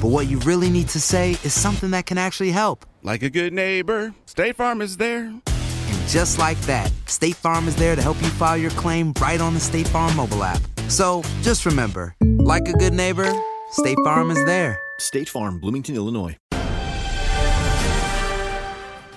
but what you really need to say is something that can actually help. Like a good neighbor, State Farm is there. And just like that, State Farm is there to help you file your claim right on the State Farm mobile app. So just remember, like a good neighbor, State Farm is there. State Farm, Bloomington, Illinois.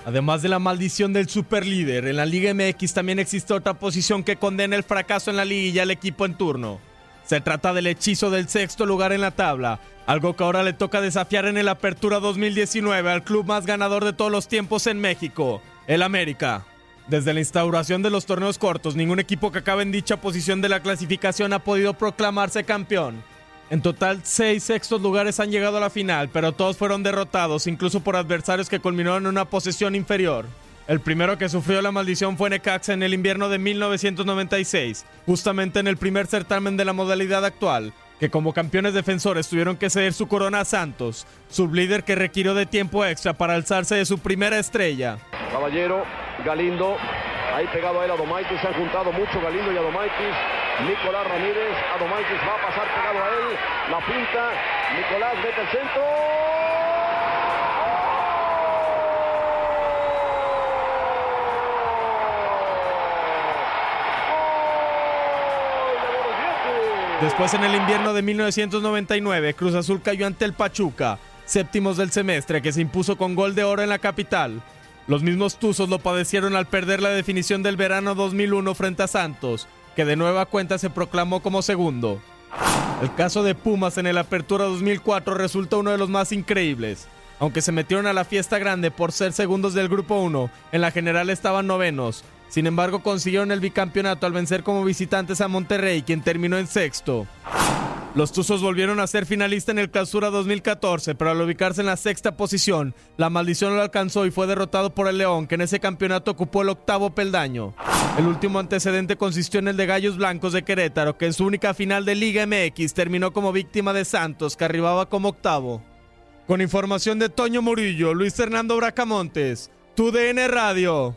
Además de la maldición del superlíder, en la Liga MX también existe otra posición que condena el fracaso en la liguilla al equipo en turno. Se trata del hechizo del sexto lugar en la tabla, algo que ahora le toca desafiar en el Apertura 2019 al club más ganador de todos los tiempos en México, el América. Desde la instauración de los torneos cortos, ningún equipo que acabe en dicha posición de la clasificación ha podido proclamarse campeón. En total, seis sextos lugares han llegado a la final, pero todos fueron derrotados, incluso por adversarios que culminaron en una posesión inferior. El primero que sufrió la maldición fue Necaxa en el invierno de 1996, justamente en el primer certamen de la modalidad actual, que como campeones defensores tuvieron que ceder su corona a Santos, sublíder que requirió de tiempo extra para alzarse de su primera estrella. Caballero, Galindo, ahí pegado a él Adomaitis, se han juntado mucho Galindo y Adomaitis. Nicolás Ramírez, Adomaitis va a pasar pegado a él, la pinta, Nicolás mete el centro. Después en el invierno de 1999, Cruz Azul cayó ante el Pachuca, séptimos del semestre, que se impuso con gol de oro en la capital. Los mismos Tuzos lo padecieron al perder la definición del verano 2001 frente a Santos, que de nueva cuenta se proclamó como segundo. El caso de Pumas en el Apertura 2004 resulta uno de los más increíbles. Aunque se metieron a la fiesta grande por ser segundos del Grupo 1, en la general estaban novenos. Sin embargo, consiguieron el bicampeonato al vencer como visitantes a Monterrey, quien terminó en sexto. Los Tuzos volvieron a ser finalista en el Clausura 2014, pero al ubicarse en la sexta posición, la maldición lo alcanzó y fue derrotado por el León, que en ese campeonato ocupó el octavo peldaño. El último antecedente consistió en el de Gallos Blancos de Querétaro, que en su única final de Liga MX terminó como víctima de Santos, que arribaba como octavo. Con información de Toño Murillo, Luis Fernando Bracamontes, tu DN Radio.